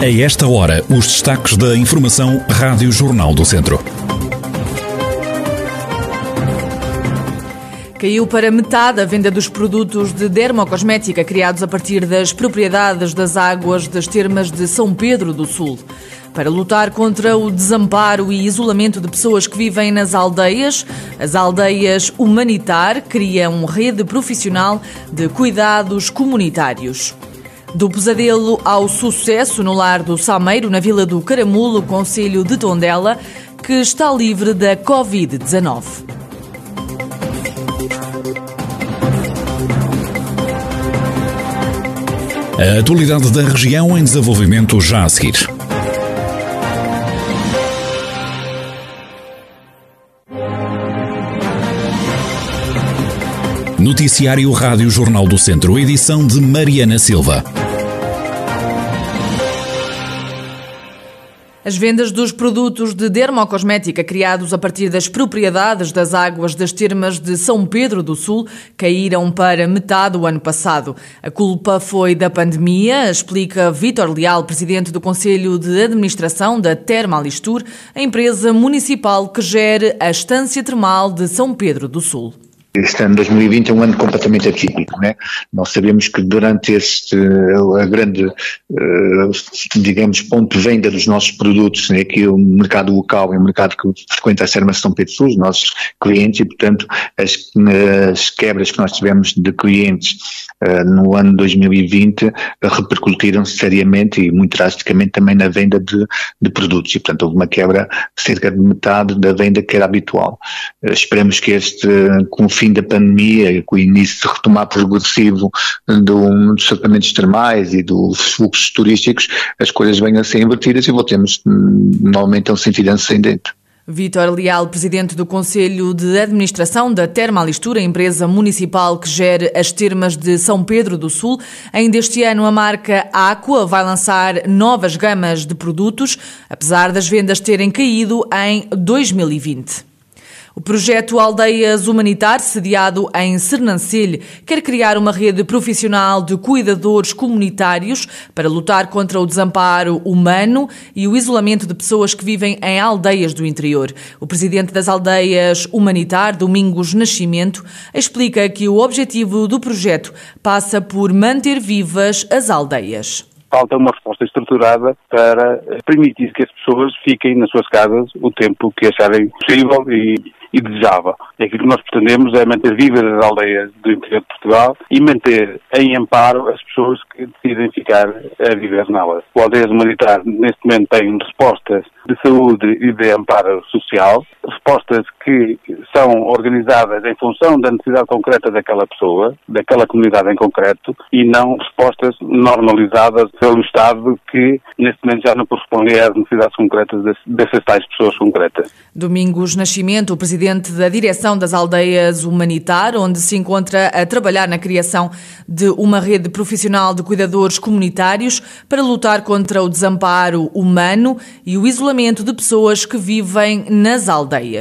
A esta hora, os destaques da Informação Rádio Jornal do Centro. Caiu para metade a venda dos produtos de dermocosmética criados a partir das propriedades das águas das termas de São Pedro do Sul. Para lutar contra o desamparo e isolamento de pessoas que vivem nas aldeias, as aldeias Humanitar criam rede profissional de cuidados comunitários. Do pesadelo ao sucesso no lar do Sameiro, na Vila do Caramulo, Conselho de Tondela, que está livre da Covid-19. A atualidade da região em desenvolvimento já a seguir. Noticiário Rádio Jornal do Centro, edição de Mariana Silva. As vendas dos produtos de dermocosmética criados a partir das propriedades das águas das termas de São Pedro do Sul caíram para metade do ano passado. A culpa foi da pandemia, explica Vítor Leal, presidente do Conselho de Administração da Termalistur, a empresa municipal que gere a estância termal de São Pedro do Sul. Este ano 2020 é um ano completamente atípico, né? Nós sabemos que durante este, a grande, eh, digamos, ponto de venda dos nossos produtos, né, que é o mercado local, é o mercado que frequenta a Serma São Pedro Sul, os nossos clientes, e portanto as, as quebras que nós tivemos de clientes uh, no ano 2020 repercutiram seriamente e muito drasticamente também na venda de, de produtos, e portanto houve uma quebra cerca de metade da venda que era habitual. Uh, esperamos que este, com fim da pandemia, com o início de retomar progressivo do, dos tratamentos termais e dos fluxos turísticos, as coisas venham a ser invertidas e voltemos hum, novamente a um sentido ascendente. Vítor Leal, presidente do Conselho de Administração da Termalistura, empresa municipal que gere as termas de São Pedro do Sul. Ainda este ano, a marca Aqua vai lançar novas gamas de produtos, apesar das vendas terem caído em 2020. O projeto Aldeias Humanitar, sediado em Sernancelho, quer criar uma rede profissional de cuidadores comunitários para lutar contra o desamparo humano e o isolamento de pessoas que vivem em aldeias do interior. O presidente das Aldeias Humanitar, Domingos Nascimento, explica que o objetivo do projeto passa por manter vivas as aldeias falta uma resposta estruturada para permitir que as pessoas fiquem nas suas casas o tempo que acharem possível e e desejável. E aquilo que nós pretendemos é manter vivas as aldeias do interior de Portugal e manter em amparo as pessoas que decidem ficar a viver nelas. O Aldeias Humanitar, neste momento, tem respostas de saúde e de amparo social, respostas que são organizadas em função da necessidade concreta daquela pessoa, daquela comunidade em concreto, e não respostas normalizadas pelo Estado que, neste momento, já não correspondem às necessidades concretas dessas tais pessoas concretas. Domingos Nascimento, o presidente da direção das aldeias Humanitar, onde se encontra a trabalhar na criação de uma rede profissional de cuidadores comunitários para lutar contra o desamparo humano e o isolamento de pessoas que vivem nas aldeias.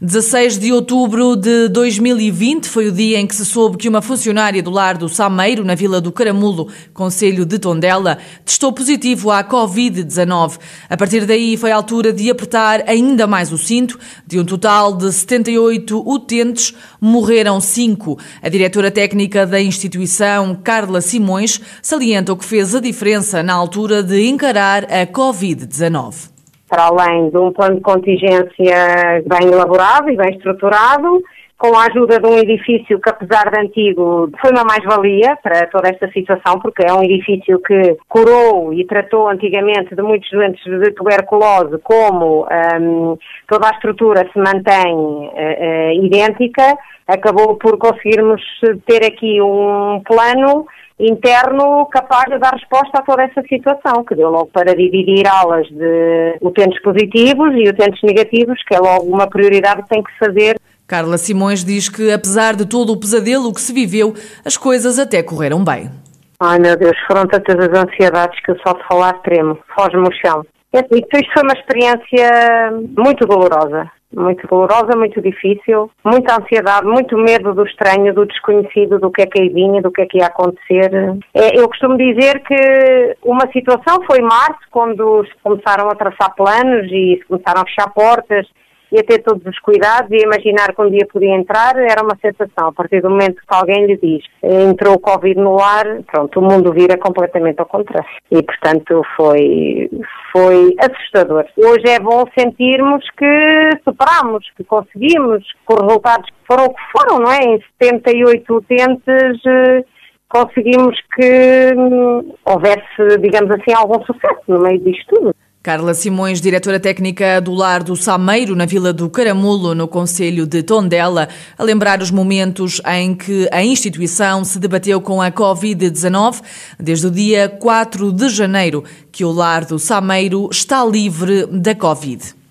16 de outubro de 2020 foi o dia em que se soube que uma funcionária do lar do Sameiro, na Vila do Caramulo, Conselho de Tondela, testou positivo à Covid-19. A partir daí foi a altura de apertar ainda mais o cinto. De um total de 78 utentes, morreram cinco. A diretora técnica da instituição, Carla Simões, salienta o que fez a diferença na altura de encarar a Covid-19 para além de um plano de contingência bem elaborado e bem estruturado, com a ajuda de um edifício que, apesar de antigo, foi uma mais-valia para toda esta situação, porque é um edifício que curou e tratou antigamente de muitos doentes de tuberculose, como um, toda a estrutura se mantém uh, uh, idêntica, acabou por conseguirmos ter aqui um plano interno capaz de dar resposta a toda essa situação, que deu logo para dividir aulas de utentes positivos e utentes negativos, que é logo uma prioridade que tem que fazer. Carla Simões diz que, apesar de todo o pesadelo que se viveu, as coisas até correram bem. Ai meu Deus, foram tantas as ansiedades que eu só de falar tremo, foge-me o chão. Isto foi uma experiência muito dolorosa, muito dolorosa, muito difícil, muita ansiedade, muito medo do estranho, do desconhecido, do que é que aí vinha, do que é que ia acontecer. É, eu costumo dizer que uma situação foi março, quando se começaram a traçar planos e se começaram a fechar portas e a ter todos os cuidados e imaginar que um dia podia entrar era uma sensação. A partir do momento que alguém lhe diz entrou o Covid no ar, pronto, o mundo vira completamente ao contrário. E, portanto, foi, foi assustador. Hoje é bom sentirmos que superamos, que conseguimos, que os resultados foram o que foram, não é? Em 78 utentes eh, conseguimos que hum, houvesse, digamos assim, algum sucesso no meio disto tudo. Carla Simões, diretora técnica do Lar do Sameiro, na Vila do Caramulo, no Conselho de Tondela, a lembrar os momentos em que a instituição se debateu com a Covid-19, desde o dia 4 de janeiro, que o Lar do Sameiro está livre da Covid.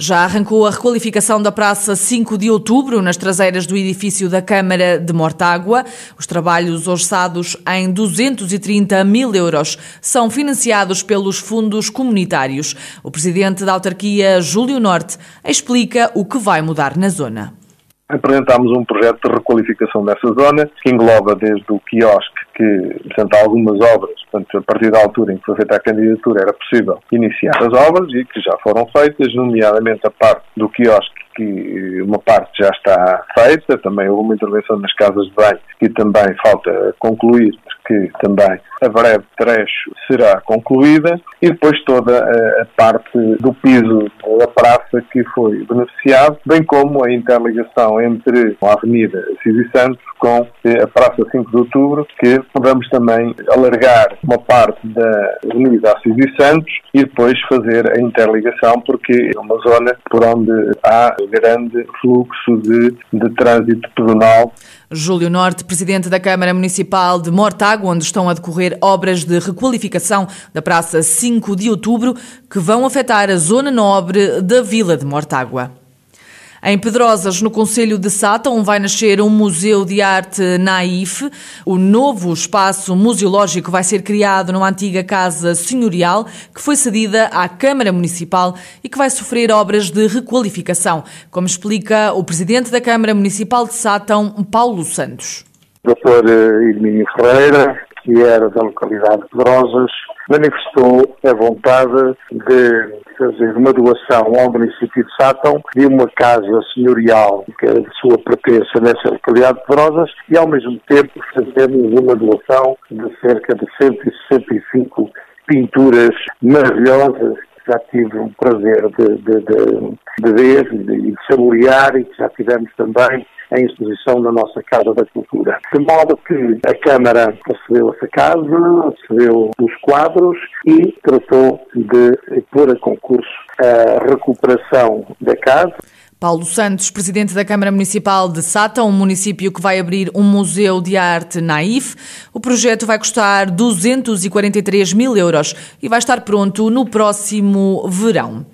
Já arrancou a requalificação da Praça 5 de Outubro, nas traseiras do edifício da Câmara de Mortágua. Os trabalhos orçados em 230 mil euros são financiados pelos fundos comunitários. O presidente da autarquia, Júlio Norte, explica o que vai mudar na zona. Apresentámos um projeto de requalificação dessa zona, que engloba desde o quiosque, que, portanto, algumas obras, portanto, a partir da altura em que foi feita a candidatura, era possível iniciar as obras e que já foram feitas, nomeadamente a parte do quiosque que uma parte já está feita, também houve uma intervenção nas casas de banho que também falta concluir, que também a breve trecho será concluída e depois toda a, parte do piso da praça que foi beneficiado, bem como a interligação entre a Avenida Cis Santos com a Praça 5 de Outubro, que vamos também alargar uma parte da Avenida Cis Santos e depois fazer a interligação, porque é uma zona por onde há grande fluxo de, de trânsito pedonal. Júlio Norte, presidente da Câmara Municipal de Mortágua, onde estão a decorrer obras de requalificação da Praça 5 de Outubro, que vão afetar a zona nobre da Vila de Mortágua. Em Pedrosas, no Conselho de Sátão, vai nascer um museu de arte naif. O novo espaço museológico vai ser criado numa antiga casa senhorial que foi cedida à Câmara Municipal e que vai sofrer obras de requalificação, como explica o presidente da Câmara Municipal de Sátão, Paulo Santos. Dr. Hermínio Ferreira, que era da localidade de Pedrosas, manifestou a vontade de fazer uma doação ao município de Sátão de uma casa senhorial que é de sua pertença nessa localidade de Pedrosas e ao mesmo tempo fazemos uma doação de cerca de 165 pinturas maravilhosas já tive o prazer de, de, de, de ver e de, saborear e que já tivemos também em exposição na nossa Casa da Cultura. De modo que a Câmara recebeu essa casa, recebeu os quadros e tratou de pôr a concurso a recuperação da casa. Paulo Santos, presidente da Câmara Municipal de Sata, um município que vai abrir um museu de arte naif. O projeto vai custar 243 mil euros e vai estar pronto no próximo verão.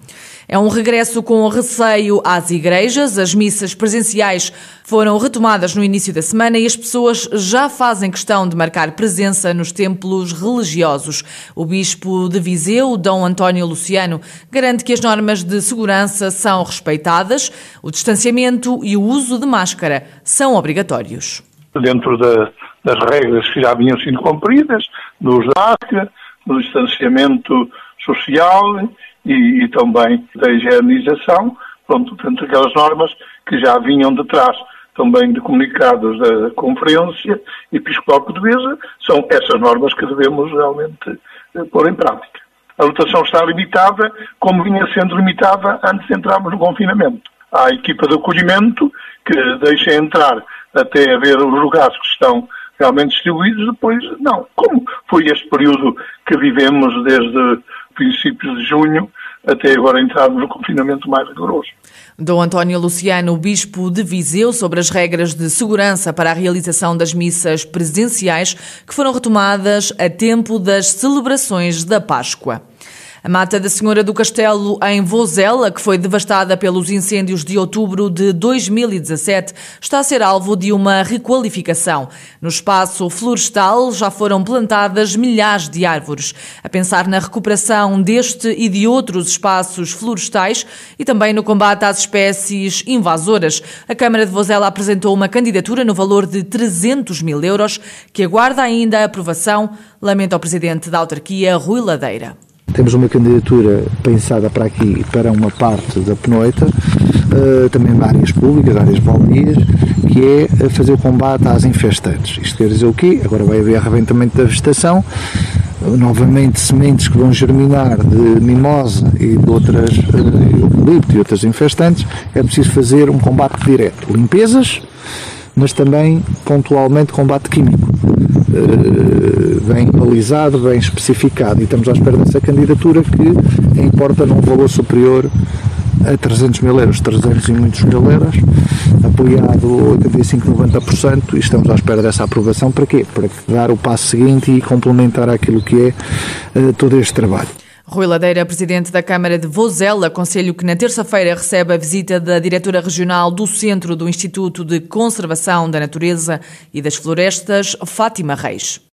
É um regresso com receio às igrejas. As missas presenciais foram retomadas no início da semana e as pessoas já fazem questão de marcar presença nos templos religiosos. O bispo de Viseu, Dom António Luciano, garante que as normas de segurança são respeitadas, o distanciamento e o uso de máscara são obrigatórios. Dentro da, das regras que já vinham sendo cumpridas, uso da máscara, no distanciamento social e, e também da higienização, pronto, portanto, aquelas normas que já vinham de trás também de comunicados da Conferência Episcopal Portuguesa, são essas normas que devemos realmente eh, pôr em prática. A lotação está limitada, como vinha sendo limitada antes de entrarmos no confinamento. Há a equipa de acolhimento que deixa entrar até haver os lugares que estão realmente distribuídos, depois não. Como foi este período que vivemos desde princípios de junho, até agora entrarmos no confinamento mais rigoroso. Dom António Luciano, bispo de Viseu, sobre as regras de segurança para a realização das missas presenciais que foram retomadas a tempo das celebrações da Páscoa. A mata da Senhora do Castelo, em Vozela, que foi devastada pelos incêndios de outubro de 2017, está a ser alvo de uma requalificação. No espaço florestal já foram plantadas milhares de árvores. A pensar na recuperação deste e de outros espaços florestais e também no combate às espécies invasoras, a Câmara de Vozela apresentou uma candidatura no valor de 300 mil euros, que aguarda ainda a aprovação, lamenta o presidente da autarquia, Rui Ladeira. Temos uma candidatura pensada para aqui, para uma parte da Penoita, uh, também de áreas públicas, áreas baldias, que é fazer o combate às infestantes. Isto quer dizer o quê? Agora vai haver arrebentamento da vegetação, novamente sementes que vão germinar de mimosa e de outras, eucalipto e outras infestantes, é preciso fazer um combate direto. Limpezas, mas também pontualmente combate químico. Uh, bem balizado, bem especificado e estamos à espera dessa candidatura que importa num valor superior a 300 mil euros, 300 e muitos mil euros, apoiado 85-90% e estamos à espera dessa aprovação para quê? Para dar o passo seguinte e complementar aquilo que é uh, todo este trabalho. Rui Ladeira, presidente da Câmara de Vozela, conselho que na terça-feira recebe a visita da diretora regional do Centro do Instituto de Conservação da Natureza e das Florestas, Fátima Reis.